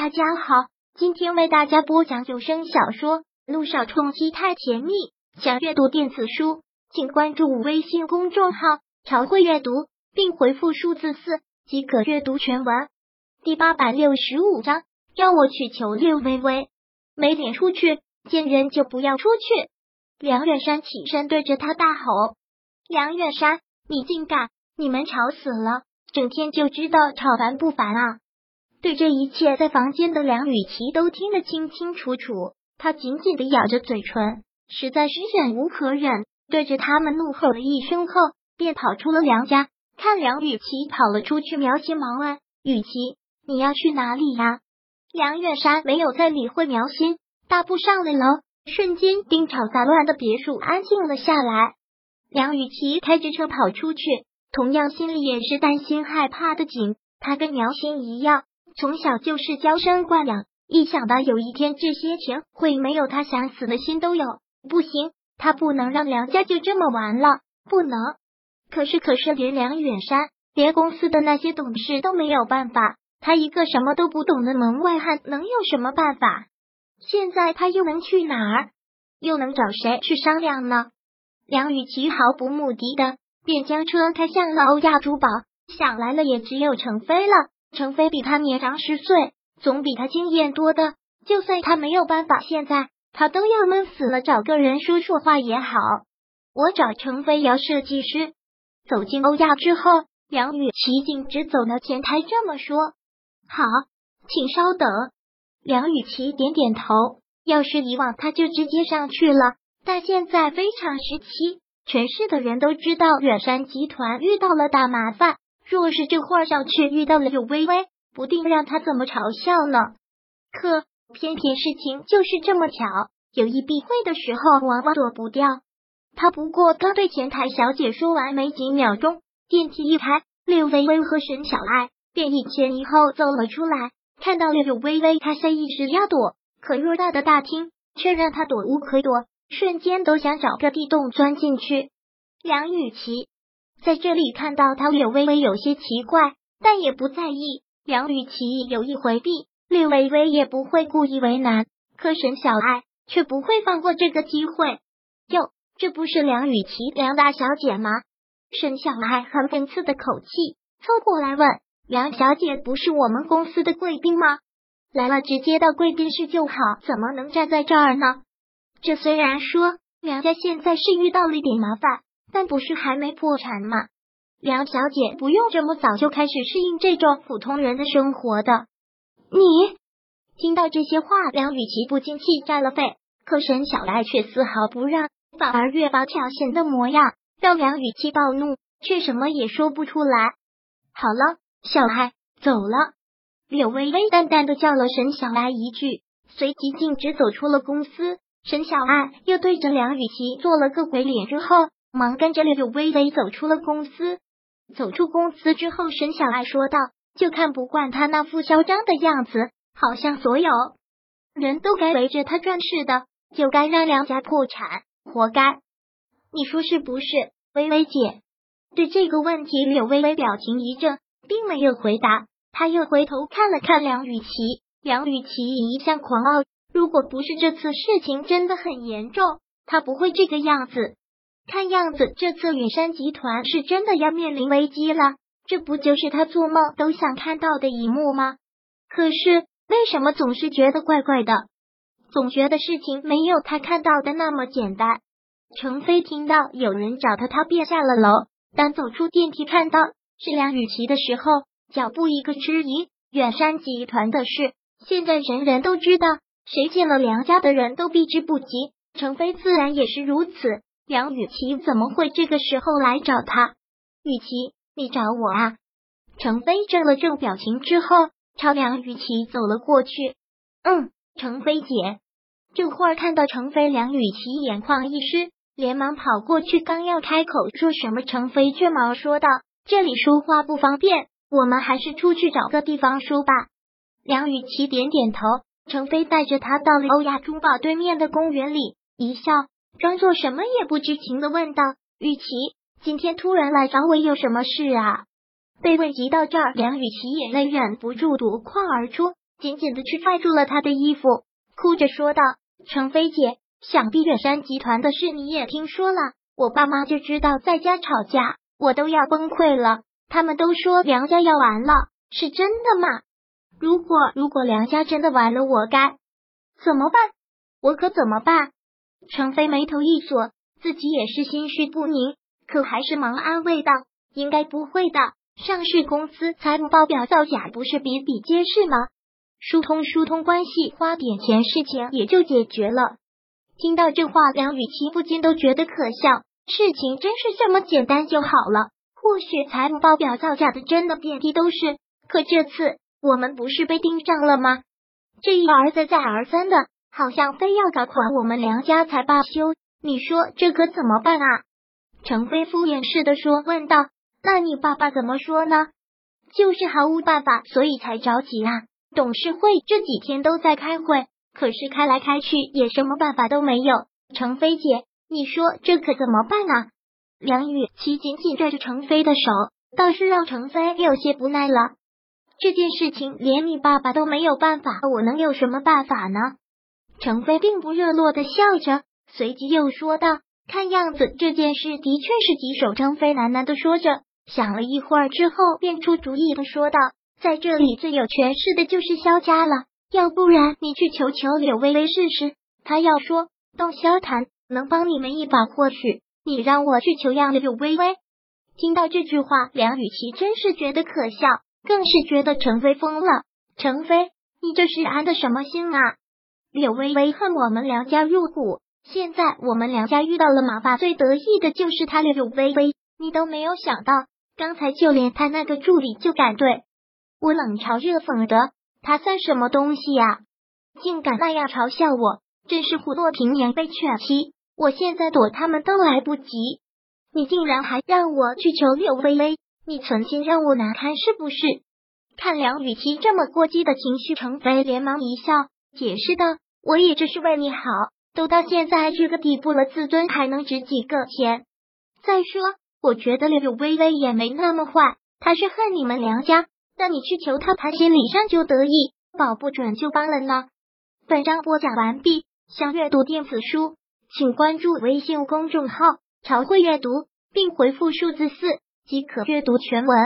大家好，今天为大家播讲有声小说《路上冲击太甜蜜》。想阅读电子书，请关注微信公众号“朝会阅读”，并回复数字四即可阅读全文。第八百六十五章，让我去求六微微，没脸出去，见人就不要出去。梁远山起身对着他大吼：“梁远山，你竟敢！你们吵死了，整天就知道吵烦不烦啊！”对这一切，在房间的梁雨琪都听得清清楚楚。他紧紧的咬着嘴唇，实在是忍无可忍，对着他们怒吼了一声后，便跑出了梁家。看梁雨琪跑了出去，苗心忙问：“雨琪，你要去哪里呀？”梁远山没有再理会苗心，大步上了楼，瞬间丁吵杂乱的别墅安静了下来。梁雨琪开着车跑出去，同样心里也是担心害怕的紧。他跟苗心一样。从小就是娇生惯养，一想到有一天这些钱会没有他，想死的心都有。不行，他不能让梁家就这么完了，不能。可是，可是连梁远山，连公司的那些董事都没有办法，他一个什么都不懂的门外汉能有什么办法？现在他又能去哪儿？又能找谁去商量呢？梁雨琪毫不目的的便将车开向了欧亚珠宝，想来了也只有程飞了。程飞比他年长十岁，总比他经验多的。就算他没有办法，现在他都要闷死了，找个人说说话也好。我找程飞瑶设计师。走进欧亚之后，梁雨琪径直走到前台，这么说：“好，请稍等。”梁雨琪点点头。要是以往，他就直接上去了。但现在非常时期，全市的人都知道远山集团遇到了大麻烦。若是这会儿上去遇到了柳微微，不定让他怎么嘲笑呢？可偏偏事情就是这么巧，有意避讳的时候，往往躲不掉。他不过刚对前台小姐说完没几秒钟，电梯一开，柳微微和沈小爱便一前一后走了出来。看到了柳微微，他下意识要躲，可偌大的大厅却让他躲无可躲，瞬间都想找个地洞钻进去。梁雨琪。在这里看到他，略微微有些奇怪，但也不在意。梁雨琪有意回避，略微微也不会故意为难。可沈小爱却不会放过这个机会。哟，这不是梁雨琪梁大小姐吗？沈小爱很讽刺的口气凑过来问：“梁小姐不是我们公司的贵宾吗？来了直接到贵宾室就好，怎么能站在这儿呢？”这虽然说梁家现在是遇到了一点麻烦。但不是还没破产吗？梁小姐不用这么早就开始适应这种普通人的生活的。你听到这些话，梁雨琪不禁气炸了肺。可沈小爱却丝毫不让，反而越发挑衅的模样，让梁雨琪暴怒，却什么也说不出来。好了，小爱走了。柳微微淡淡的叫了沈小爱一句，随即径直走出了公司。沈小爱又对着梁雨琪做了个鬼脸之后。忙跟着柳微微走出了公司。走出公司之后，沈小爱说道：“就看不惯他那副嚣张的样子，好像所有人都该围着他转似的，就该让梁家破产，活该。你说是不是，微微姐？”对这个问题，柳微微表情一怔，并没有回答。他又回头看了看梁雨琪，梁雨琪一向狂傲，如果不是这次事情真的很严重，他不会这个样子。看样子，这次远山集团是真的要面临危机了。这不就是他做梦都想看到的一幕吗？可是为什么总是觉得怪怪的？总觉得事情没有他看到的那么简单。程飞听到有人找他，他便下了楼。当走出电梯，看到是梁雨琪的时候，脚步一个迟疑。远山集团的事，现在人人都知道，谁见了梁家的人都避之不及。程飞自然也是如此。梁雨琪怎么会这个时候来找他？雨琪，你找我啊？程飞正了正表情之后，朝梁雨琪走了过去。嗯，程飞姐。这会儿看到程飞，梁雨琪眼眶一湿，连忙跑过去，刚要开口说什么，程飞却忙说道：“这里说话不方便，我们还是出去找个地方说吧。”梁雨琪点点头，程飞带着他到了欧亚珠宝对面的公园里，一笑。装作什么也不知情的问道：“雨琪，今天突然来找我有什么事啊？”被问及到这儿，梁雨琪眼泪忍不住夺眶而出，紧紧的去拽住了他的衣服，哭着说道：“程飞姐，想必远山集团的事你也听说了，我爸妈就知道在家吵架，我都要崩溃了。他们都说梁家要完了，是真的吗？如果如果梁家真的完了，我该怎么办？我可怎么办？”程飞眉头一锁，自己也是心绪不宁，可还是忙安慰道：“应该不会的，上市公司财务报表造假不是比比皆是吗？疏通疏通关系，花点钱，事情也就解决了。”听到这话，梁雨琪不禁都觉得可笑。事情真是这么简单就好了？或许财务报表造假的真的遍地都是，可这次我们不是被盯上了吗？这一而再再而三的。好像非要搞垮我们梁家才罢休，你说这可怎么办啊？程飞敷衍似的说，问道：“那你爸爸怎么说呢？”就是毫无办法，所以才着急啊。董事会这几天都在开会，可是开来开去也什么办法都没有。程飞姐，你说这可怎么办呢？梁雨琪紧紧拽着程飞的手，倒是让程飞有些不耐了。这件事情连你爸爸都没有办法，我能有什么办法呢？程飞并不热络的笑着，随即又说道：“看样子这件事的确是棘手。”程飞喃喃的说着，想了一会儿之后，便出主意的说道：“在这里最有权势的就是萧家了，要不然你去求求柳微微试试，他要说动萧谈能帮你们一把，或许你让我去求样柳微微。”听到这句话，梁雨琪真是觉得可笑，更是觉得程飞疯了。程飞，你这是安的什么心啊？柳微微恨我们梁家入股，现在我们梁家遇到了麻烦，最得意的就是他柳微微。你都没有想到，刚才就连他那个助理就敢对我冷嘲热讽的，他算什么东西呀？竟敢那样嘲笑我，真是虎落平阳被犬欺。我现在躲他们都来不及，你竟然还让我去求柳微微，你存心让我难堪是不是？看梁雨琪这么过激的情绪，程飞连忙一笑。解释道：“我也这是为你好，都到现在这个地步了，自尊还能值几个钱？再说，我觉得柳微微也没那么坏，他是恨你们梁家，那你去求他，他心理上就得意，保不准就帮了呢。”本章播讲完毕，想阅读电子书，请关注微信公众号“朝会阅读”，并回复数字四即可阅读全文。